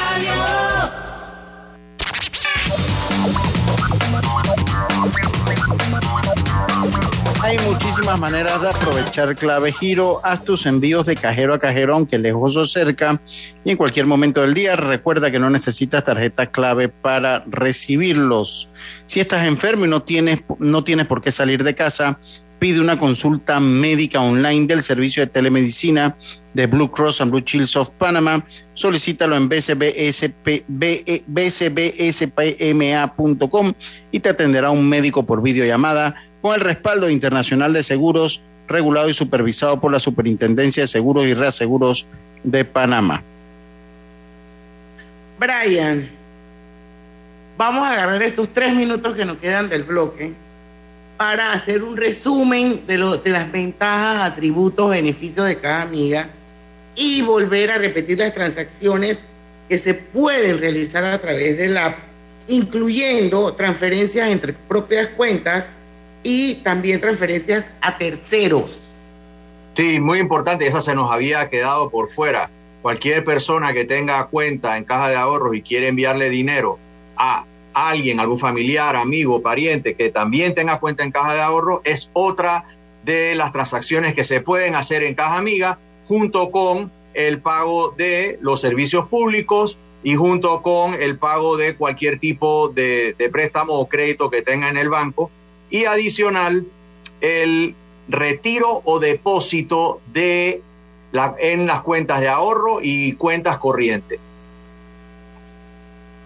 Hay muchísimas maneras de aprovechar clave giro. Haz tus envíos de cajero a cajero, aunque lejos o cerca, y en cualquier momento del día. Recuerda que no necesitas tarjeta clave para recibirlos. Si estás enfermo y no tienes, no tienes por qué salir de casa, pide una consulta médica online del servicio de telemedicina de Blue Cross and Blue Shields of Panama. Solicítalo en bcbspma.com y te atenderá un médico por videollamada con el respaldo internacional de seguros regulado y supervisado por la Superintendencia de Seguros y Reaseguros de Panamá. Brian, vamos a agarrar estos tres minutos que nos quedan del bloque para hacer un resumen de, lo, de las ventajas, atributos, beneficios de cada amiga y volver a repetir las transacciones que se pueden realizar a través de la app, incluyendo transferencias entre propias cuentas y también transferencias a terceros. Sí, muy importante, esa se nos había quedado por fuera. Cualquier persona que tenga cuenta en caja de ahorros y quiere enviarle dinero a alguien, algún familiar, amigo, pariente que también tenga cuenta en caja de ahorro, es otra de las transacciones que se pueden hacer en caja amiga junto con el pago de los servicios públicos y junto con el pago de cualquier tipo de, de préstamo o crédito que tenga en el banco y adicional el retiro o depósito de en las cuentas de ahorro y cuentas corrientes.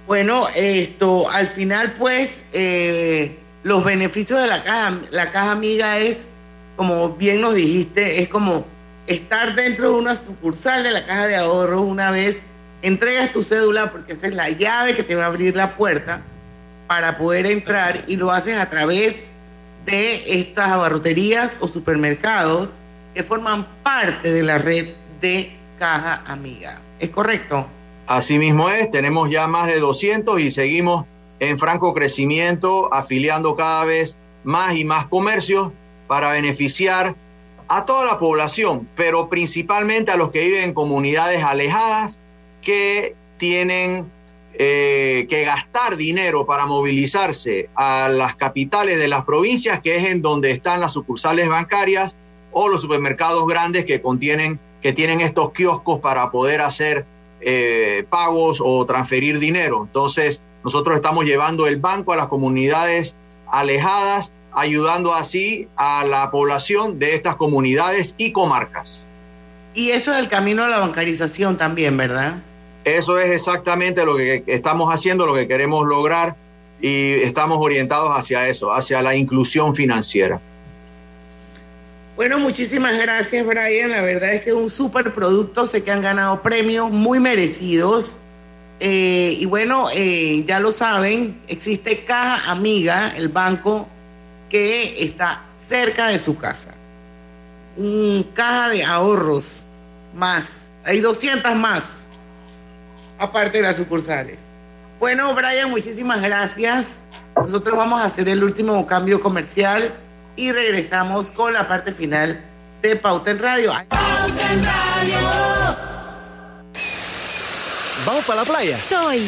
Bueno, esto al final pues eh, los beneficios de la caja, la caja amiga es, como bien nos dijiste, es como estar dentro de una sucursal de la caja de ahorro una vez entregas tu cédula porque esa es la llave que te va a abrir la puerta para poder entrar y lo haces a través de estas abarroterías o supermercados que forman parte de la red de Caja Amiga. ¿Es correcto? Así mismo es, tenemos ya más de 200 y seguimos en franco crecimiento, afiliando cada vez más y más comercios para beneficiar a toda la población, pero principalmente a los que viven en comunidades alejadas que tienen eh, que gastar dinero para movilizarse a las capitales de las provincias, que es en donde están las sucursales bancarias o los supermercados grandes que contienen, que tienen estos kioscos para poder hacer eh, pagos o transferir dinero. Entonces, nosotros estamos llevando el banco a las comunidades alejadas, ayudando así a la población de estas comunidades y comarcas. Y eso es el camino a la bancarización también, ¿verdad? Eso es exactamente lo que estamos haciendo, lo que queremos lograr y estamos orientados hacia eso, hacia la inclusión financiera. Bueno, muchísimas gracias, Brian. La verdad es que es un super producto. Sé que han ganado premios muy merecidos. Eh, y bueno, eh, ya lo saben, existe Caja Amiga, el banco que está cerca de su casa. Un caja de ahorros más. Hay 200 más, aparte de las sucursales. Bueno, Brian, muchísimas gracias. Nosotros vamos a hacer el último cambio comercial y regresamos con la parte final de Pauta en Radio. Pauta en Radio. ¿Vamos para la playa? Soy.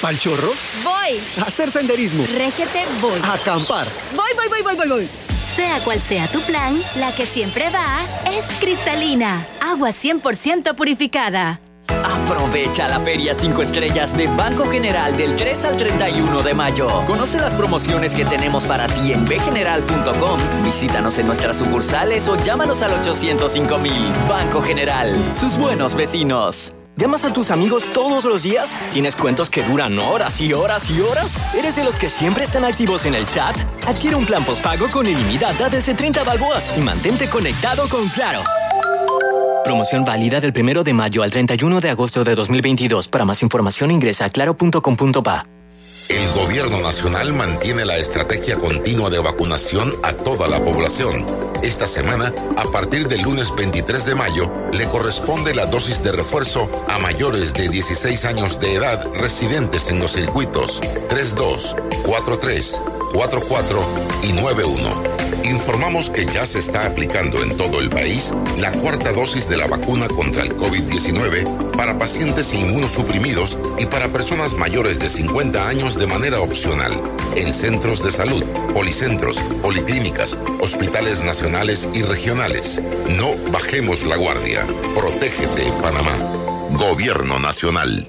¿Pal chorro? Voy. A hacer senderismo. Régete, voy. A acampar. Voy, voy, voy, voy, voy, voy. Sea cual sea tu plan, la que siempre va es cristalina. Agua 100% purificada. Aprovecha la Feria 5 Estrellas de Banco General del 3 al 31 de mayo. Conoce las promociones que tenemos para ti en bgeneral.com. Visítanos en nuestras sucursales o llámanos al 805 mil. Banco General, sus buenos vecinos. ¿Llamas a tus amigos todos los días? ¿Tienes cuentos que duran horas y horas y horas? ¿Eres de los que siempre están activos en el chat? Adquiere un plan postpago con ilimitada desde 30 balboas y mantente conectado con Claro. Promoción válida del 1 de mayo al 31 de agosto de 2022. Para más información ingresa a claro.com.pa. El gobierno nacional mantiene la estrategia continua de vacunación a toda la población. Esta semana, a partir del lunes 23 de mayo, le corresponde la dosis de refuerzo a mayores de 16 años de edad residentes en los circuitos 32, 43, 44 y 91 informamos que ya se está aplicando en todo el país la cuarta dosis de la vacuna contra el COVID-19 para pacientes inmunosuprimidos y para personas mayores de 50 años de manera opcional en centros de salud, policentros, policlínicas, hospitales nacionales y regionales. No bajemos la guardia. Protégete, Panamá. Gobierno Nacional.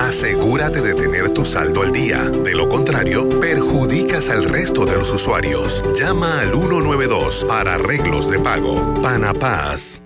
asegúrate de tener tu saldo al día. De lo contrario, perjudicas al resto de los usuarios. Llama al 192 para arreglos de pago. Panapaz.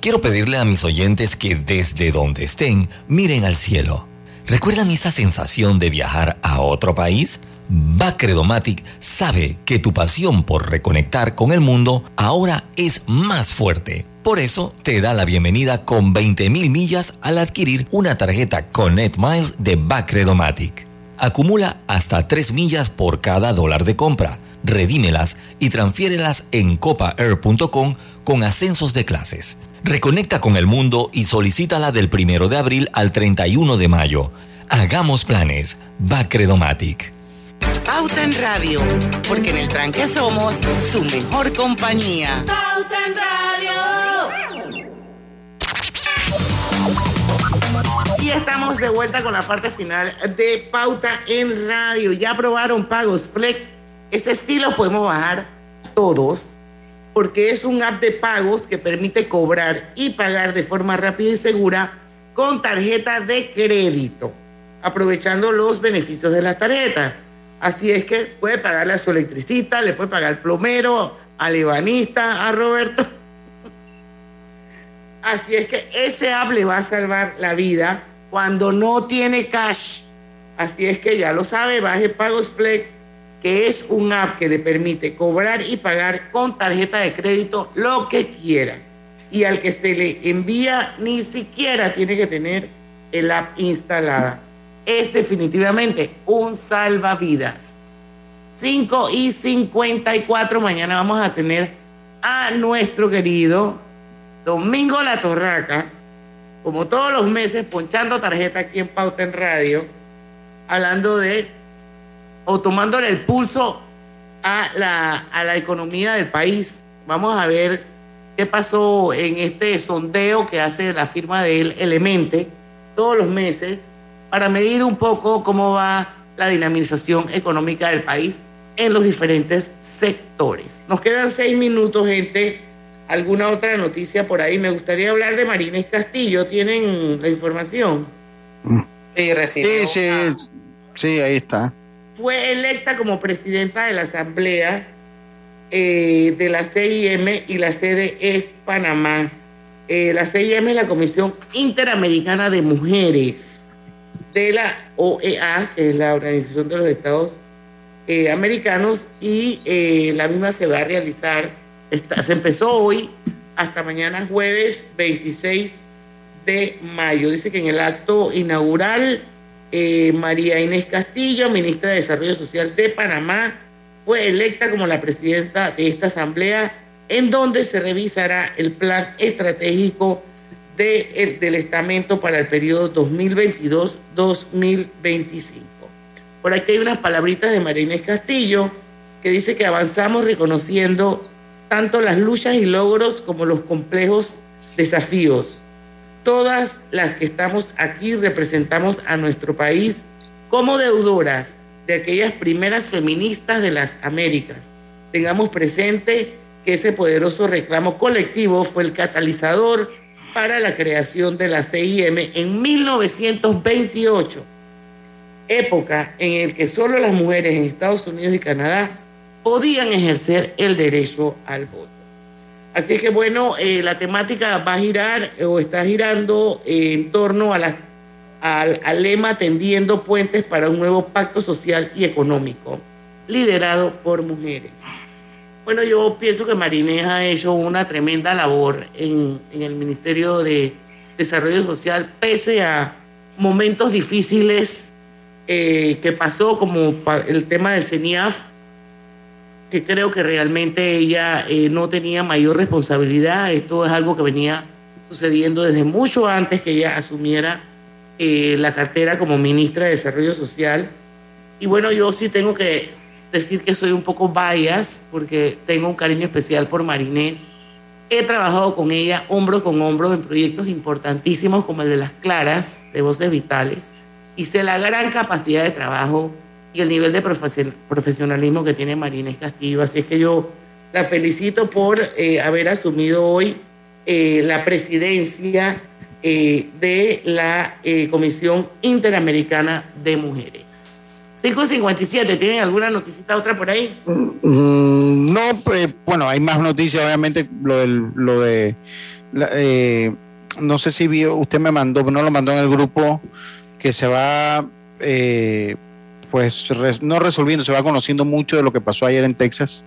Quiero pedirle a mis oyentes que desde donde estén, miren al cielo. ¿Recuerdan esa sensación de viajar a otro país? Bacredomatic sabe que tu pasión por reconectar con el mundo ahora es más fuerte. Por eso te da la bienvenida con 20.000 millas al adquirir una tarjeta Connect Miles de Bacredomatic. Acumula hasta 3 millas por cada dólar de compra. Redímelas y transfiérelas en copaair.com con ascensos de clases. Reconecta con el mundo y solicítala del 1 de abril al 31 de mayo. Hagamos planes. Bacredomatic. Pauta en Radio, porque en el tranque somos su mejor compañía. Pauta en Radio. Y estamos de vuelta con la parte final de Pauta en Radio. Ya aprobaron pagos Flex. Ese sí lo podemos bajar todos, porque es un app de pagos que permite cobrar y pagar de forma rápida y segura con tarjeta de crédito, aprovechando los beneficios de las tarjetas. Así es que puede pagarle a su electricista, le puede pagar al plomero, al ebanista, a Roberto. Así es que ese app le va a salvar la vida cuando no tiene cash. Así es que ya lo sabe, baje Pagos Flex, que es un app que le permite cobrar y pagar con tarjeta de crédito lo que quiera. Y al que se le envía ni siquiera tiene que tener el app instalada es definitivamente un salvavidas. 5 y 54, mañana vamos a tener a nuestro querido Domingo La Torraca, como todos los meses, ponchando tarjeta aquí en Pauta en Radio, hablando de o tomándole el pulso a la, a la economía del país. Vamos a ver qué pasó en este sondeo que hace la firma de él, Elemente, todos los meses, para medir un poco cómo va la dinamización económica del país en los diferentes sectores. Nos quedan seis minutos, gente. ¿Alguna otra noticia por ahí? Me gustaría hablar de Marínez Castillo. ¿Tienen la información? Sí, recibió. Sí, sí, sí, ahí está. Fue electa como presidenta de la Asamblea eh, de la CIM y la sede es Panamá. Eh, la CIM es la Comisión Interamericana de Mujeres de la OEA, que es la Organización de los Estados eh, Americanos, y eh, la misma se va a realizar, se empezó hoy hasta mañana jueves 26 de mayo. Dice que en el acto inaugural, eh, María Inés Castillo, ministra de Desarrollo Social de Panamá, fue electa como la presidenta de esta asamblea, en donde se revisará el plan estratégico del estamento para el periodo 2022-2025. Por aquí hay unas palabritas de María Inés Castillo que dice que avanzamos reconociendo tanto las luchas y logros como los complejos desafíos. Todas las que estamos aquí representamos a nuestro país como deudoras de aquellas primeras feministas de las Américas. Tengamos presente que ese poderoso reclamo colectivo fue el catalizador para la creación de la CIM en 1928, época en la que solo las mujeres en Estados Unidos y Canadá podían ejercer el derecho al voto. Así que bueno, eh, la temática va a girar o está girando eh, en torno a la, al, al lema tendiendo puentes para un nuevo pacto social y económico, liderado por mujeres. Bueno, yo pienso que Marinés ha hecho una tremenda labor en, en, el Ministerio de Desarrollo Social, pese a momentos difíciles eh, que pasó, como el tema del CENIAF, que creo que realmente ella eh, no tenía mayor responsabilidad. Esto es algo que venía sucediendo desde mucho antes que ella asumiera eh, la cartera como ministra de Desarrollo Social. Y bueno, yo sí tengo que decir que soy un poco bias porque tengo un cariño especial por Marinés. He trabajado con ella hombro con hombro en proyectos importantísimos como el de Las Claras, de Voces Vitales, y sé la gran capacidad de trabajo y el nivel de profesionalismo que tiene Marinés Castillo. Así es que yo la felicito por eh, haber asumido hoy eh, la presidencia eh, de la eh, Comisión Interamericana de Mujeres. 557, ¿tienen alguna noticita otra por ahí? Mm, no, pues, bueno, hay más noticias, obviamente, lo, del, lo de, eh, no sé si vio, usted me mandó, no lo mandó en el grupo, que se va, eh, pues, no resolviendo, se va conociendo mucho de lo que pasó ayer en Texas.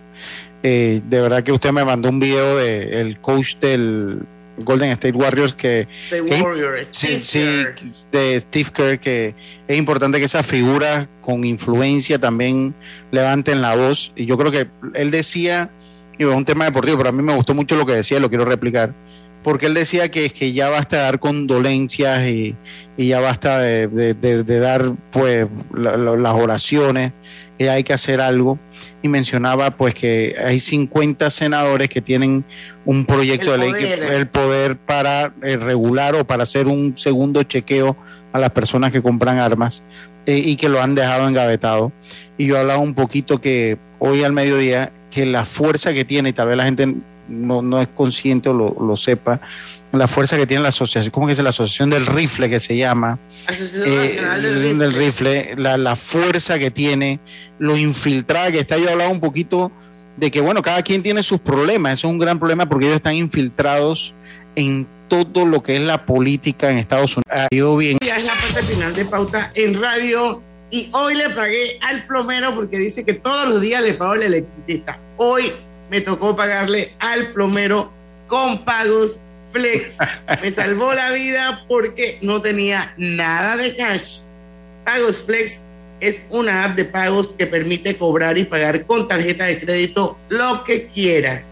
Eh, de verdad que usted me mandó un video del el coach del Golden State Warriors que, The que Warriors, sí, Steve sí, de Steve Kerr que es importante que esa figura con influencia también levanten la voz. Y yo creo que él decía y es un tema deportivo pero a mí me gustó mucho lo que decía y lo quiero replicar porque él decía que, que ya basta de dar condolencias y, y ya basta de, de, de, de dar pues la, la, las oraciones que hay que hacer algo y mencionaba pues que hay 50 senadores que tienen un proyecto El de ley que poder. el poder para eh, regular o para hacer un segundo chequeo a las personas que compran armas eh, y que lo han dejado engavetado. Y yo hablaba un poquito que hoy al mediodía que la fuerza que tiene, y tal vez la gente no, no es consciente o lo, lo sepa, la fuerza que tiene la asociación, ¿cómo que es la asociación del rifle que se llama? Asociación Eh, Nacional del del, Rifle. la, la fuerza que tiene, lo infiltrada que está. Yo hablaba un poquito de que, bueno, cada quien tiene sus problemas. Eso es un gran problema porque ellos están infiltrados en todo lo que es la política en Estados Unidos. Ha ido bien. Ya es la parte final de pauta en radio y hoy le pagué al plomero porque dice que todos los días le pago el electricista. Hoy me tocó pagarle al plomero con pagos flex. Me salvó la vida porque no tenía nada de cash. Pagos flex es una app de pagos que permite cobrar y pagar con tarjeta de crédito lo que quieras.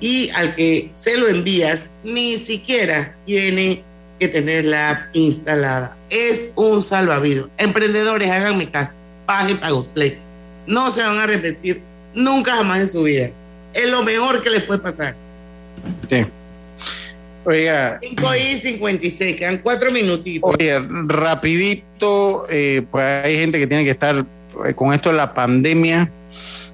y al que se lo envías ni siquiera tiene que tener la app instalada. Es un salvavidas. Emprendedores, háganme caso, paguen Pagoflex. No se van a repetir nunca jamás en su vida. Es lo mejor que les puede pasar. Sí. Oiga. 5 y 56, quedan cuatro minutitos. Oye, rapidito, eh, pues hay gente que tiene que estar eh, con esto de la pandemia.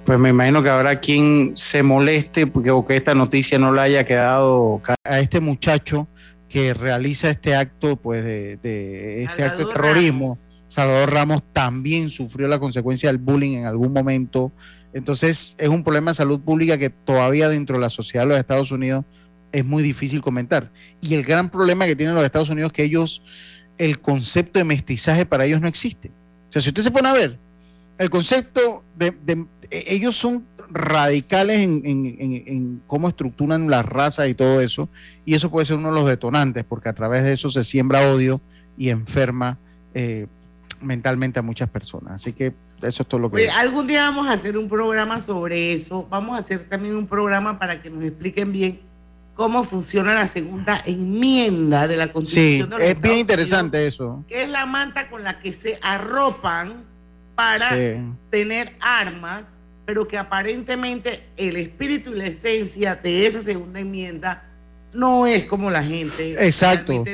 Pues me imagino que habrá quien se moleste porque o que esta noticia no le haya quedado a este muchacho que realiza este acto, pues de, este acto de terrorismo. Salvador Ramos también sufrió la consecuencia del bullying en algún momento. Entonces es un problema de salud pública que todavía dentro de la sociedad de los Estados Unidos es muy difícil comentar. Y el gran problema que tienen los Estados Unidos es que ellos, el concepto de mestizaje para ellos no existe. O sea, si usted se pone a ver, el concepto de, ellos son radicales en, cómo estructuran las razas y todo eso, y eso puede ser uno de los detonantes, porque a través de eso se siembra odio y enferma eh, mentalmente a muchas personas. Así que eso es todo lo que... algún día vamos a hacer un programa sobre eso, vamos a hacer también un programa para que nos expliquen bien cómo funciona la segunda enmienda de la Constitución sí, es bien interesante eso. Que es la manta con la que se arropan para tener armas, pero que aparentemente el espíritu y la esencia de esa segunda enmienda no es como la gente Exacto.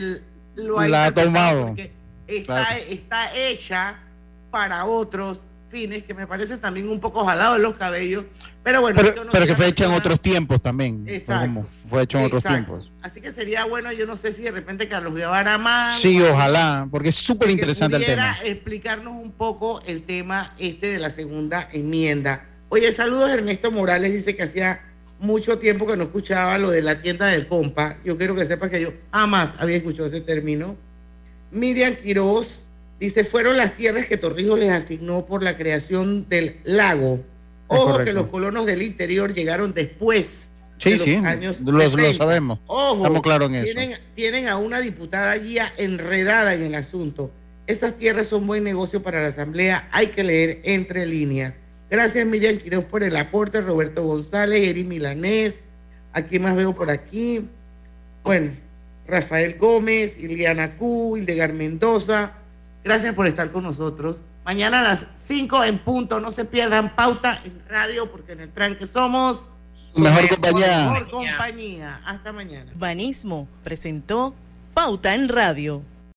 Lo la ha tomado. Está, está hecha para otros fines que me parece también un poco jalado en los cabellos, pero bueno. Pero, que fue hecho en otros tiempos también. Exacto. Fue hecho en otros tiempos. Así que sería bueno, yo no sé si de repente Carlos Guevara más. Sí, ojalá, porque es súper interesante el tema. explicarnos un poco el tema este de la segunda enmienda. Oye, saludos Ernesto Morales, dice que hacía mucho tiempo que no escuchaba lo de la tienda del compa. Yo quiero que sepas que yo jamás había escuchado ese término. Miriam Quiroz Dice, fueron las tierras que Torrijos les asignó por la creación del lago. Ojo que los colonos del interior llegaron después sí, de los sí, años lo, sabemos. Ojo, Estamos claros en eso. Tienen a una diputada guía enredada en el asunto. Esas tierras son buen negocio para la Asamblea. Hay que leer entre líneas. Gracias, Miriam Quiroz, por el aporte. Roberto González, Eri Milanés. Aquí más veo por aquí. Bueno, Rafael Gómez, Iliana Q, Hildegar Mendoza. Gracias por estar con nosotros. Mañana a las 5 en punto. No se pierdan pauta en radio porque en el tranque somos mejor compañía. Mejor compañía. Hasta mañana. Banismo presentó Pauta en Radio.